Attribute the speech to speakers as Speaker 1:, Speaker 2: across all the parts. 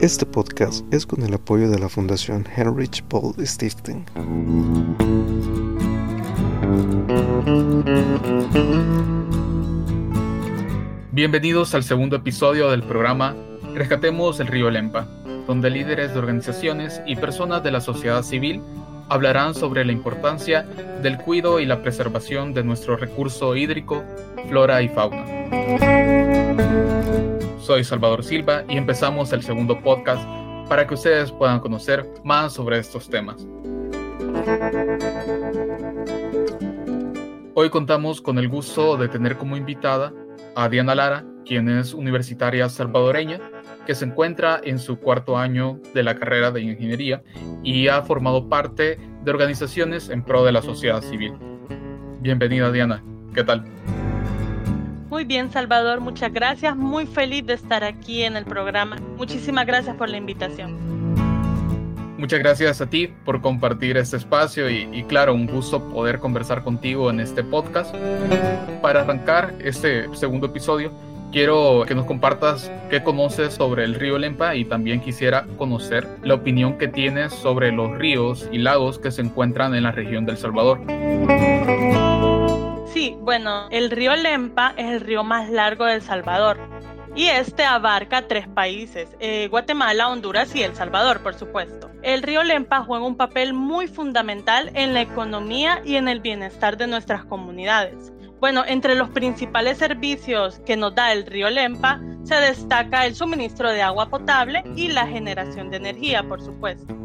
Speaker 1: Este podcast es con el apoyo de la Fundación Heinrich Paul Stiftung.
Speaker 2: Bienvenidos al segundo episodio del programa Rescatemos el río Lempa, donde líderes de organizaciones y personas de la sociedad civil hablarán sobre la importancia del cuidado y la preservación de nuestro recurso hídrico, flora y fauna. Soy Salvador Silva y empezamos el segundo podcast para que ustedes puedan conocer más sobre estos temas. Hoy contamos con el gusto de tener como invitada a Diana Lara, quien es universitaria salvadoreña que se encuentra en su cuarto año de la carrera de ingeniería y ha formado parte de organizaciones en pro de la sociedad civil. Bienvenida Diana, ¿qué tal?
Speaker 3: Muy bien, Salvador, muchas gracias. Muy feliz de estar aquí en el programa. Muchísimas gracias por la invitación.
Speaker 2: Muchas gracias a ti por compartir este espacio y, y, claro, un gusto poder conversar contigo en este podcast. Para arrancar este segundo episodio, quiero que nos compartas qué conoces sobre el río Lempa y también quisiera conocer la opinión que tienes sobre los ríos y lagos que se encuentran en la región del Salvador.
Speaker 3: Sí, bueno, el río Lempa es el río más largo del Salvador y este abarca tres países, eh, Guatemala, Honduras y El Salvador, por supuesto. El río Lempa juega un papel muy fundamental en la economía y en el bienestar de nuestras comunidades. Bueno, entre los principales servicios que nos da el río Lempa se destaca el suministro de agua potable y la generación de energía, por supuesto.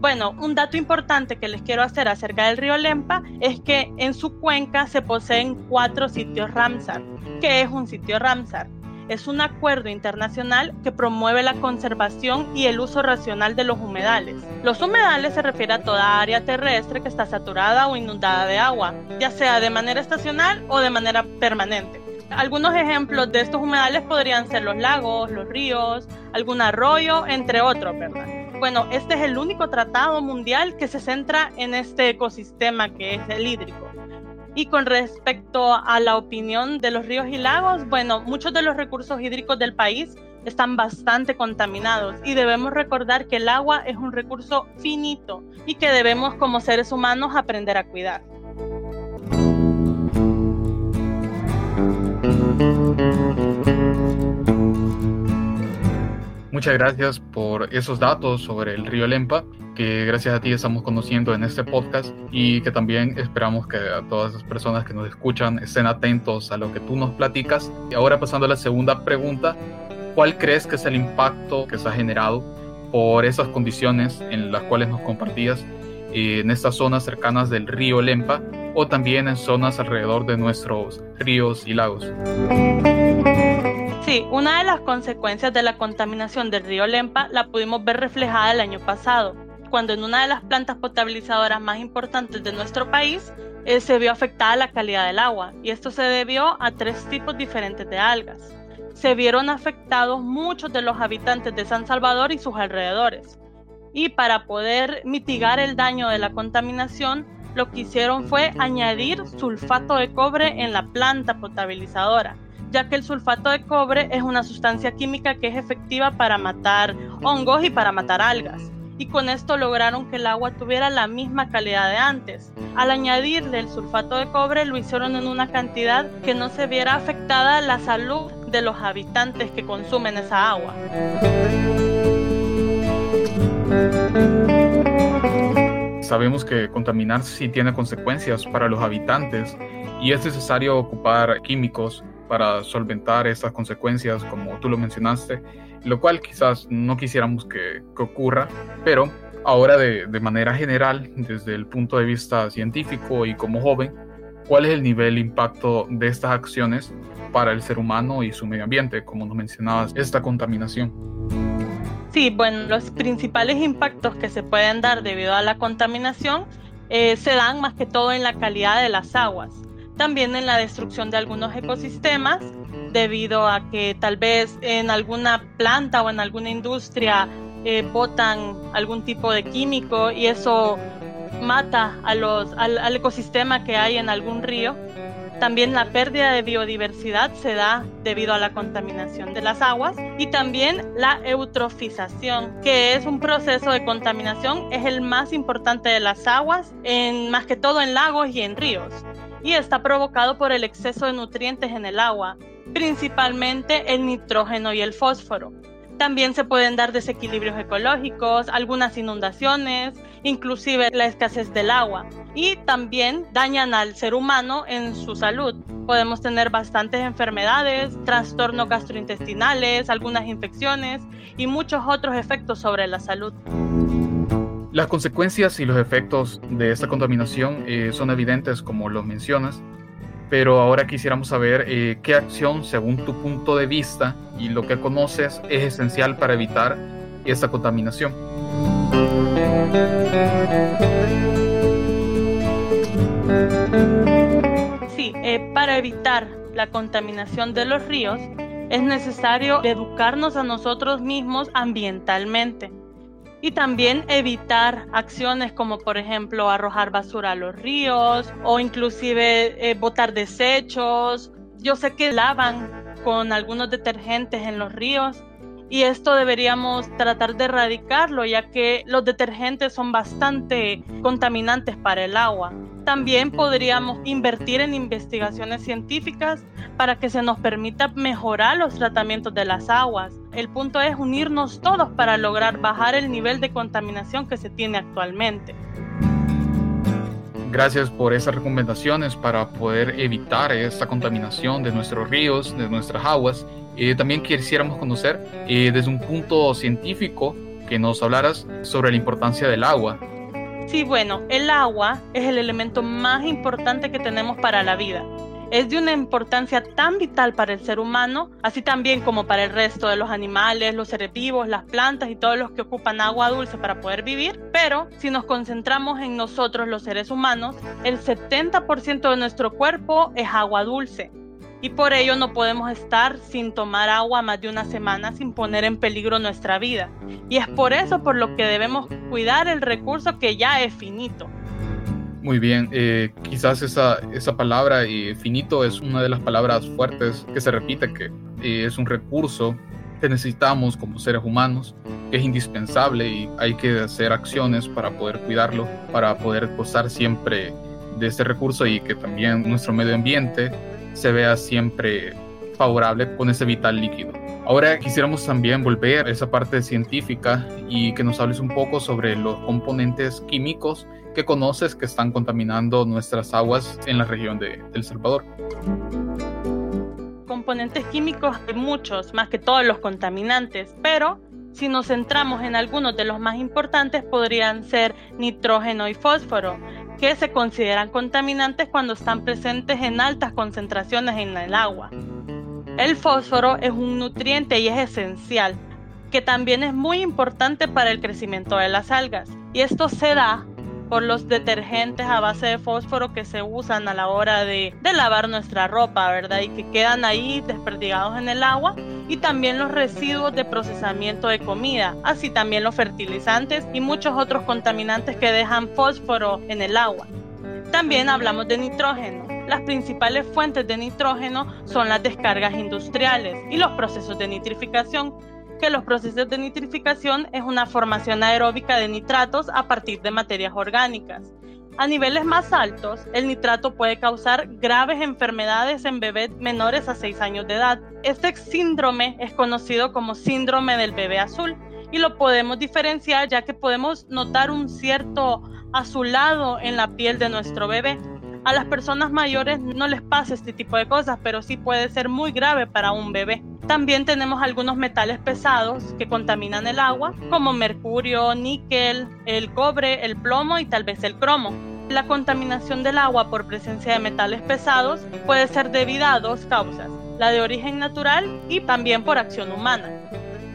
Speaker 3: Bueno, un dato importante que les quiero hacer acerca del río Lempa es que en su cuenca se poseen cuatro sitios Ramsar. ¿Qué es un sitio Ramsar? es un acuerdo internacional que promueve la conservación y el uso racional de los humedales. Los humedales se refiere a toda área terrestre que está saturada o inundada de agua, ya sea de manera estacional o de manera permanente. Algunos ejemplos de estos humedales podrían ser los lagos, los ríos, algún arroyo, entre otros, ¿verdad? Bueno, este es el único tratado mundial que se centra en este ecosistema que es el hídrico. Y con respecto a la opinión de los ríos y lagos, bueno, muchos de los recursos hídricos del país están bastante contaminados y debemos recordar que el agua es un recurso finito y que debemos como seres humanos aprender a cuidar.
Speaker 2: Muchas gracias por esos datos sobre el río Lempa, que gracias a ti estamos conociendo en este podcast y que también esperamos que a todas las personas que nos escuchan estén atentos a lo que tú nos platicas. Y ahora pasando a la segunda pregunta, ¿cuál crees que es el impacto que se ha generado por esas condiciones en las cuales nos compartías en estas zonas cercanas del río Lempa o también en zonas alrededor de nuestros ríos y lagos?
Speaker 3: Sí, una de las consecuencias de la contaminación del río Lempa la pudimos ver reflejada el año pasado, cuando en una de las plantas potabilizadoras más importantes de nuestro país eh, se vio afectada la calidad del agua, y esto se debió a tres tipos diferentes de algas. Se vieron afectados muchos de los habitantes de San Salvador y sus alrededores, y para poder mitigar el daño de la contaminación, lo que hicieron fue añadir sulfato de cobre en la planta potabilizadora ya que el sulfato de cobre es una sustancia química que es efectiva para matar hongos y para matar algas. Y con esto lograron que el agua tuviera la misma calidad de antes. Al añadirle el sulfato de cobre lo hicieron en una cantidad que no se viera afectada la salud de los habitantes que consumen esa agua.
Speaker 2: Sabemos que contaminar sí tiene consecuencias para los habitantes y es necesario ocupar químicos para solventar estas consecuencias, como tú lo mencionaste, lo cual quizás no quisiéramos que, ocurra, pero ahora de, de, manera general, desde el punto de vista científico y como joven, ¿cuál es el nivel de impacto de estas acciones para el ser humano y su medio ambiente, como nos mencionabas, esta contaminación?
Speaker 3: Sí, bueno, los principales impactos que se pueden dar debido a la contaminación eh, se dan más que todo en la calidad de las aguas también en la destrucción de algunos ecosistemas debido a que tal vez en alguna planta o en alguna industria eh, botan algún tipo de químico y eso mata a los, al, ecosistema que hay en algún río. También la pérdida de biodiversidad se da debido a la contaminación de las aguas y también la eutrofización, que es un proceso de contaminación, es el más importante de las aguas, en, más que todo en lagos y en ríos, y está provocado por el exceso de nutrientes en el agua, principalmente el nitrógeno y el fósforo. También se pueden dar desequilibrios ecológicos, algunas inundaciones, inclusive la escasez del agua. Y también dañan al ser humano en su salud. Podemos tener bastantes enfermedades, trastornos gastrointestinales, algunas infecciones y muchos otros efectos sobre la salud.
Speaker 2: Las consecuencias y los efectos de esta contaminación eh, son evidentes, como lo mencionas, pero ahora quisiéramos saber eh, qué acción, según tu punto de vista y lo que conoces, es esencial para evitar esta contaminación.
Speaker 3: Sí, eh, para evitar la contaminación de los ríos es necesario educarnos a nosotros mismos ambientalmente y también evitar acciones como por ejemplo arrojar basura a los ríos o inclusive eh, botar desechos. Yo sé que lavan con algunos detergentes en los ríos y esto deberíamos tratar de erradicarlo ya que los detergentes son bastante contaminantes para el agua. También podríamos invertir en investigaciones científicas para que se nos permita mejorar los tratamientos de las aguas. El punto es unirnos todos para lograr bajar el nivel de contaminación que se tiene actualmente.
Speaker 2: Gracias por esas recomendaciones para poder evitar esta contaminación de nuestros ríos, de nuestras aguas. Eh, también quisiéramos conocer eh, desde un punto científico que nos hablaras sobre la importancia del agua.
Speaker 3: Sí, bueno, el agua es el elemento más importante que tenemos para la vida es de una importancia tan vital para el ser humano, así también como para el resto de los animales, los seres vivos, las plantas y todos los que ocupan agua dulce para poder vivir. Pero si nos concentramos en nosotros los seres humanos, el 70% de nuestro cuerpo es agua dulce. Y por ello no podemos estar sin tomar agua más de una semana sin poner en peligro nuestra vida. Y es por eso por lo que debemos cuidar el recurso que ya es finito.
Speaker 2: Muy bien, eh, quizás esa, esa palabra eh, finito es una de las palabras fuertes que se repite, que eh, es un recurso que necesitamos como seres humanos, que es indispensable y hay que hacer acciones para poder cuidarlo, para poder gozar siempre de ese recurso y que también nuestro medio ambiente se vea siempre favorable con ese vital líquido. Ahora quisiéramos también volver a esa parte científica y que nos hables un poco sobre los componentes químicos que conoces que están contaminando nuestras aguas en la región de El Salvador?
Speaker 3: Componentes químicos hay muchos, más que todos los contaminantes, pero si nos centramos en algunos de los más importantes podrían ser nitrógeno y fósforo, que se consideran contaminantes cuando están presentes en altas concentraciones en el agua. El fósforo es un nutriente y es esencial, que también es muy importante para el crecimiento de las algas. Y esto se da por los detergentes a base de fósforo que se usan a la hora de, lavar nuestra ropa, ¿verdad? Y que quedan ahí desperdigados en el agua. Y también los residuos de procesamiento de comida, así también los fertilizantes y muchos otros contaminantes que dejan fósforo en el agua. También hablamos de nitrógeno. Las principales fuentes de nitrógeno son las descargas industriales y los procesos de nitrificación, que los procesos de nitrificación es una formación aeróbica de nitratos a partir de materias orgánicas. A niveles más altos, el nitrato puede causar graves enfermedades en bebés menores a 6 años de edad. Este síndrome es conocido como síndrome del bebé azul y lo podemos diferenciar ya que podemos notar un cierto azulado en la piel de nuestro bebé. A las personas mayores no les pasa este tipo de cosas, pero sí puede ser muy grave para un bebé. También tenemos algunos metales pesados que contaminan el agua, como mercurio, níquel, el cobre, el plomo y tal vez el cromo. La contaminación del agua por presencia de metales pesados puede ser debida a dos causas, la de origen natural y también por acción humana.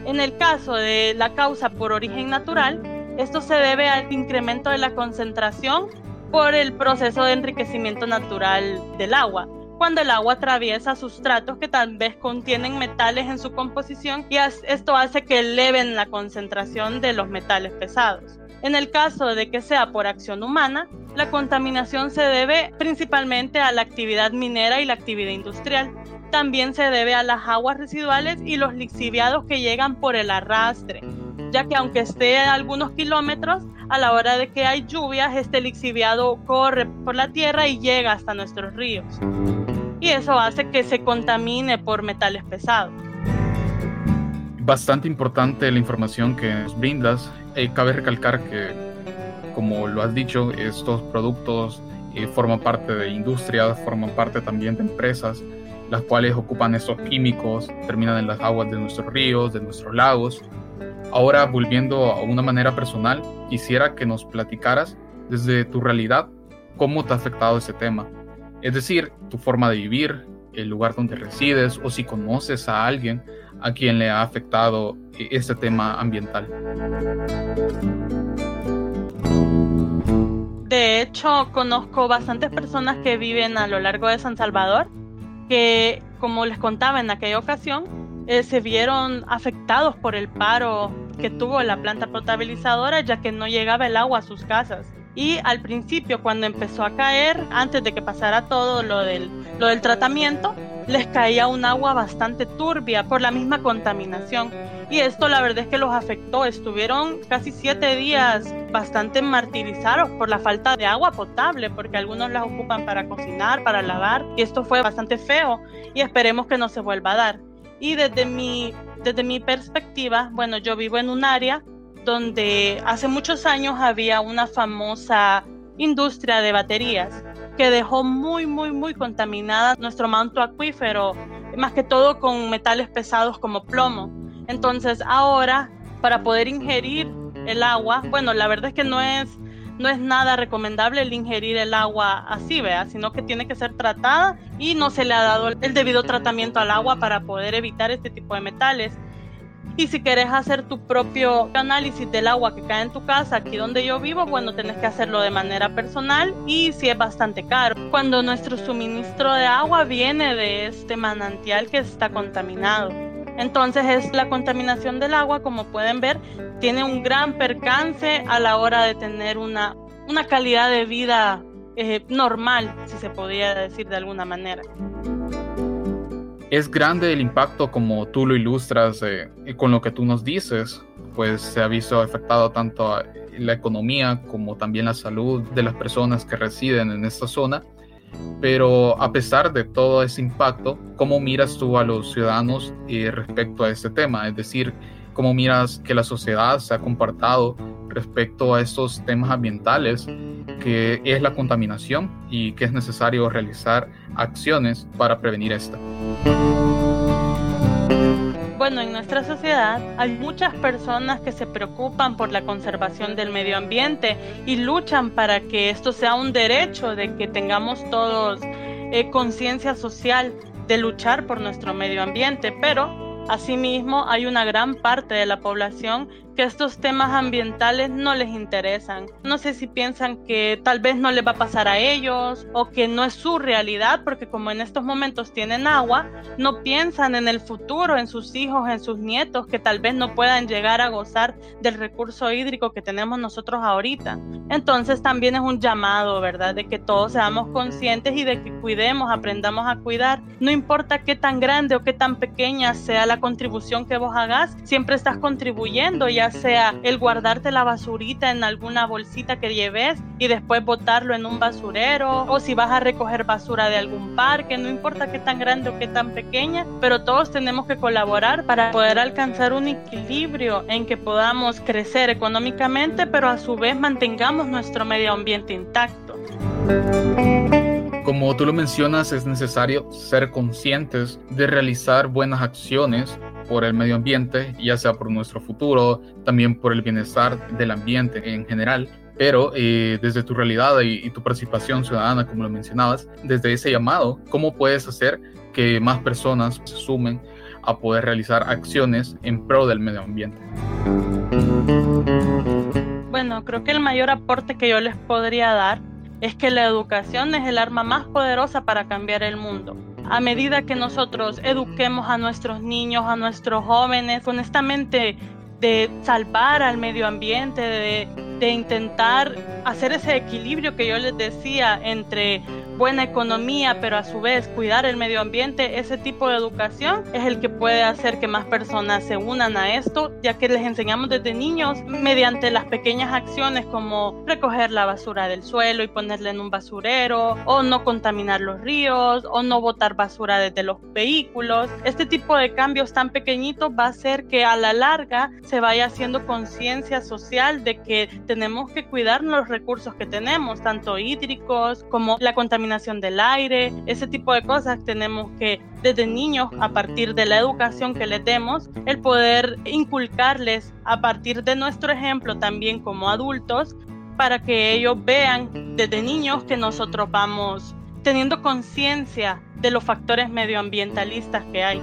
Speaker 3: En el caso de la causa por origen natural, esto se debe al incremento de la concentración por el proceso de enriquecimiento natural del agua, cuando el agua atraviesa sustratos que tal vez contienen metales en su composición y esto hace que eleven la concentración de los metales pesados. En el caso de que sea por acción humana, la contaminación se debe principalmente a la actividad minera y la actividad industrial. También se debe a las aguas residuales y los lixiviados que llegan por el arrastre, ya que aunque esté a algunos kilómetros, a la hora de que hay lluvias, este lixiviado corre por la tierra y llega hasta nuestros ríos. Y eso hace que se contamine por metales pesados.
Speaker 2: Bastante importante la información que nos brindas. Eh, cabe recalcar que, como lo has dicho, estos productos eh, forman parte de industrias, forman parte también de empresas, las cuales ocupan estos químicos, terminan en las aguas de nuestros ríos, de nuestros lagos, Ahora, volviendo a una manera personal, quisiera que nos platicaras desde tu realidad cómo te ha afectado ese tema. Es decir, tu forma de vivir, el lugar donde resides o si conoces a alguien a quien le ha afectado eh, este tema ambiental.
Speaker 3: De hecho, conozco bastantes personas que viven a lo largo de San Salvador que, como les contaba en aquella ocasión, eh, se vieron afectados por el paro que tuvo la planta potabilizadora ya que no llegaba el agua a sus casas. Y al principio, cuando empezó a caer, antes de que pasara todo lo del, lo del tratamiento, les caía un agua bastante turbia por la misma contaminación. Y esto la verdad es que los afectó. Estuvieron casi siete días bastante martirizados por la falta de agua potable, porque algunos la ocupan para cocinar, para lavar. Y esto fue bastante feo y esperemos que no se vuelva a dar. Y desde mi, desde mi perspectiva, bueno, yo vivo en un área donde hace muchos años había una famosa industria de baterías que dejó muy, muy, muy contaminada nuestro manto acuífero, más que todo con metales pesados como plomo. Entonces ahora, para poder ingerir el agua, bueno, la verdad es que no es no es nada recomendable el ingerir el agua así, vea, sino que tiene que ser tratada y no se le ha dado el debido tratamiento al agua para poder evitar este tipo de metales. Y si quieres hacer tu propio análisis del agua que cae en tu casa, aquí donde yo vivo, bueno, tenés que hacerlo de manera personal y si es bastante caro. Cuando nuestro suministro de agua viene de este manantial que está contaminado. Entonces es la contaminación del agua, como pueden ver, tiene un gran percance a la hora de tener una, una calidad de vida eh, normal, si se podría decir de alguna manera.
Speaker 2: Es grande el impacto como tú lo ilustras eh, con lo que tú nos dices, pues se ha visto afectado tanto la economía como también la salud de las personas que residen en esta zona pero a pesar de todo ese impacto, ¿cómo miras tú a los ciudadanos eh, respecto a este tema? Es decir, ¿cómo miras que la sociedad se ha comportado respecto a estos temas ambientales, que es la contaminación y que es necesario realizar acciones para prevenir esta?
Speaker 3: Bueno, en nuestra sociedad hay muchas personas que se preocupan por la conservación del medio ambiente y luchan para que esto sea un derecho, de que tengamos todos eh, conciencia social de luchar por nuestro medio ambiente, pero Asimismo, hay una gran parte de la población que estos temas ambientales no les interesan. No sé si piensan que tal vez no les va a pasar a ellos o que no es su realidad, porque como en estos momentos tienen agua, no piensan en el futuro, en sus hijos, en sus nietos, que tal vez no puedan llegar a gozar del recurso hídrico que tenemos nosotros ahorita. Entonces también es un llamado, ¿verdad? De que todos seamos conscientes y de que cuidemos, aprendamos a cuidar. No importa qué tan grande o qué tan pequeña sea la contribución que vos hagas, siempre estás contribuyendo y sea el guardarte la basurita en alguna bolsita que lleves y después botarlo en un basurero, o si vas a recoger basura de algún parque, no importa qué tan grande o qué tan pequeña, pero todos tenemos que colaborar para poder alcanzar un equilibrio en que podamos crecer económicamente, pero a su vez mantengamos nuestro medio ambiente intacto.
Speaker 2: Como tú lo mencionas, es necesario ser conscientes de realizar buenas acciones por el medio ambiente, ya sea por nuestro futuro, también por el bienestar del ambiente en general. Pero eh, desde tu realidad y, tu participación ciudadana, como lo mencionabas, desde ese llamado, ¿cómo puedes hacer que más personas se sumen a poder realizar acciones en pro del medio ambiente?
Speaker 3: Bueno, creo que el mayor aporte que yo les podría dar es que la educación es el arma más poderosa para cambiar el mundo. A medida que nosotros eduquemos a nuestros niños, a nuestros jóvenes, con esta mente de salvar al medio ambiente, de de intentar hacer ese equilibrio que yo les decía entre buena economía, pero a su vez cuidar el medio ambiente, ese tipo de educación es el que puede hacer que más personas se unan a esto, ya que les enseñamos desde niños mediante las pequeñas acciones como recoger la basura del suelo y ponerla en un basurero, o no contaminar los ríos, o no botar basura desde los vehículos. Este tipo de cambios tan pequeñitos va a hacer que a la larga se vaya haciendo conciencia social de que tenemos que cuidar los recursos que tenemos, tanto hídricos como la contaminación del aire, ese tipo de cosas tenemos que desde niños, a partir de la educación que les demos, el poder inculcarles a partir de nuestro ejemplo también como adultos, para que ellos vean desde niños que nosotros vamos teniendo conciencia de los factores medioambientalistas que hay.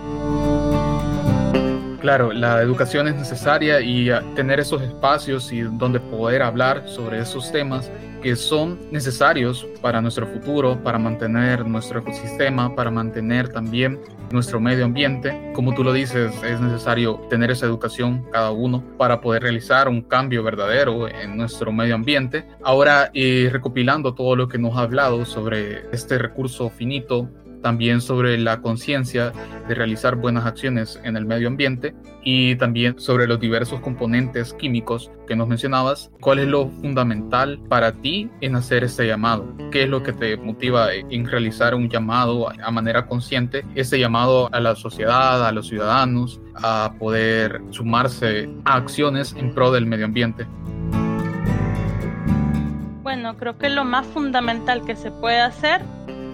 Speaker 2: Claro, la educación es necesaria y ah, tener esos espacios y donde poder hablar sobre esos temas que son necesarios para nuestro futuro, para mantener nuestro ecosistema, para mantener también nuestro medio ambiente. Como tú lo dices, es necesario tener esa educación cada uno para poder realizar un cambio verdadero en nuestro medio ambiente. Ahora, eh, recopilando todo lo que nos ha hablado sobre este recurso finito también sobre la conciencia de realizar buenas acciones en el medio ambiente y también sobre los diversos componentes químicos que nos mencionabas. ¿Cuál es lo fundamental para ti en hacer este llamado? ¿Qué es lo que te motiva en realizar un llamado a manera consciente? Ese llamado a la sociedad, a los ciudadanos, a poder sumarse a acciones en pro del medio ambiente.
Speaker 3: Bueno, creo que lo más fundamental que se puede hacer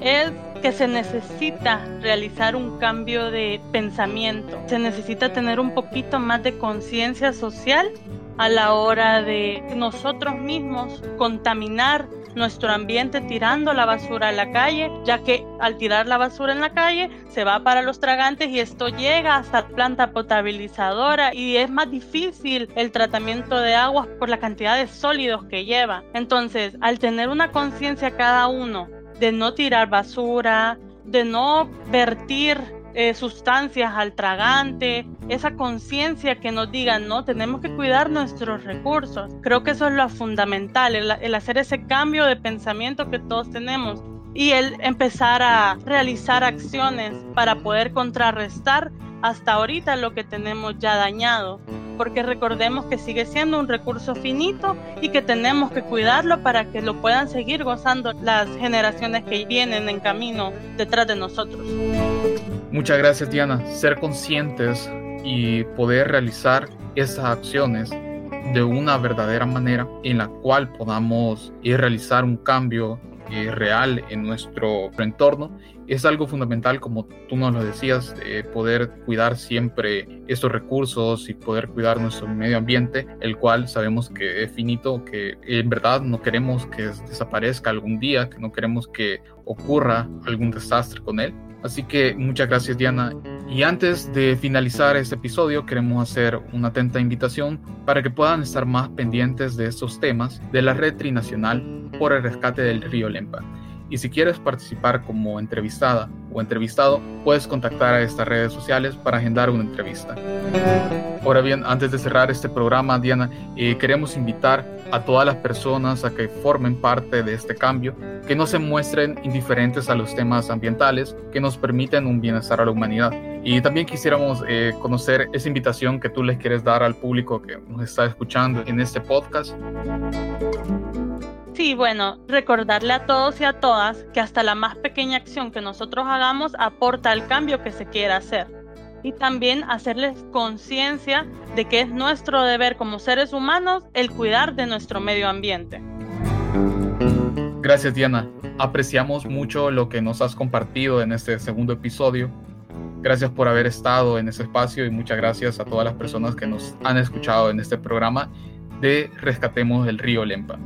Speaker 3: es que se necesita realizar un cambio de pensamiento, se necesita tener un poquito más de conciencia social a la hora de nosotros mismos contaminar nuestro ambiente tirando la basura a la calle, ya que al tirar la basura en la calle se va para los tragantes y esto llega hasta planta potabilizadora y es más difícil el tratamiento de aguas por la cantidad de sólidos que lleva. Entonces, al tener una conciencia cada uno de no tirar basura, de no vertir eh, sustancias al tragante, esa conciencia que nos diga, no, tenemos que cuidar nuestros recursos. Creo que eso es lo fundamental, el hacer ese cambio de pensamiento que todos tenemos y el empezar a realizar acciones para poder contrarrestar hasta ahorita lo que tenemos ya dañado porque recordemos que sigue siendo un recurso finito y que tenemos que cuidarlo para que lo puedan seguir gozando las generaciones que vienen en camino detrás de nosotros.
Speaker 2: Muchas gracias Diana. Ser conscientes y poder realizar esas acciones de una verdadera manera en la cual podamos ir realizar un cambio real en nuestro entorno es algo fundamental, como tú nos lo decías, poder cuidar siempre estos recursos y poder cuidar nuestro medio ambiente, el cual sabemos que es finito, que en verdad no queremos que desaparezca algún día, que no queremos que ocurra algún desastre con él. Así que muchas gracias Diana. Y antes de finalizar este episodio, queremos hacer una atenta invitación para que puedan estar más pendientes de estos temas de la red trinacional por el rescate del río Lempa. Y si quieres participar como entrevistada o entrevistado, puedes contactar a estas redes sociales para agendar una entrevista. Ahora bien, antes de cerrar este programa, Diana, eh, queremos invitar a todas las personas a que formen parte de este cambio, que no se muestren indiferentes a los temas ambientales, que nos permiten un bienestar a la humanidad. Y también quisiéramos eh, conocer esa invitación que tú les quieres dar al público que nos está escuchando en este podcast.
Speaker 3: Sí, bueno, recordarle a todos y a todas que hasta la más pequeña acción que nosotros hagamos aporta al cambio que se quiera hacer. Y también hacerles conciencia de que es nuestro deber como seres humanos el cuidar de nuestro medio ambiente.
Speaker 2: Gracias Diana, apreciamos mucho lo que nos has compartido en este segundo episodio. Gracias por haber estado en ese espacio y muchas gracias a todas las personas que nos han escuchado en este programa de Rescatemos el Río Lempa.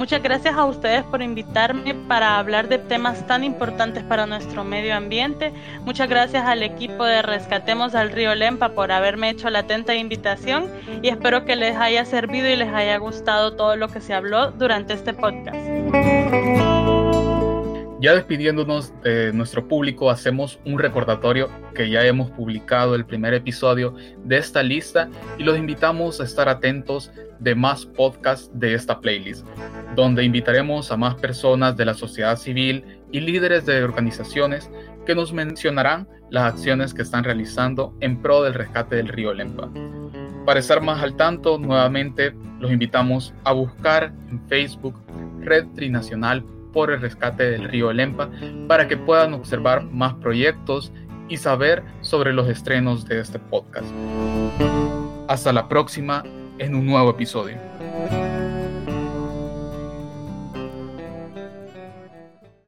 Speaker 3: Muchas gracias a ustedes por invitarme para hablar de temas tan importantes para nuestro medio ambiente. Muchas gracias al equipo de Rescatemos al Río Lempa por haberme hecho la atenta invitación y espero que les haya servido y les haya gustado todo lo que se habló durante este podcast.
Speaker 2: Ya despidiéndonos de nuestro público, hacemos un recordatorio que ya hemos publicado el primer episodio de esta lista y los invitamos a estar atentos de más podcasts de esta playlist, donde invitaremos a más personas de la sociedad civil y líderes de organizaciones que nos mencionarán las acciones que están realizando en pro del rescate del río Lempa. Para estar más al tanto, nuevamente los invitamos a buscar en Facebook Red Trinacional por el rescate del río Lempa para que puedan observar más proyectos y saber sobre los estrenos de este podcast. Hasta la próxima en un nuevo episodio.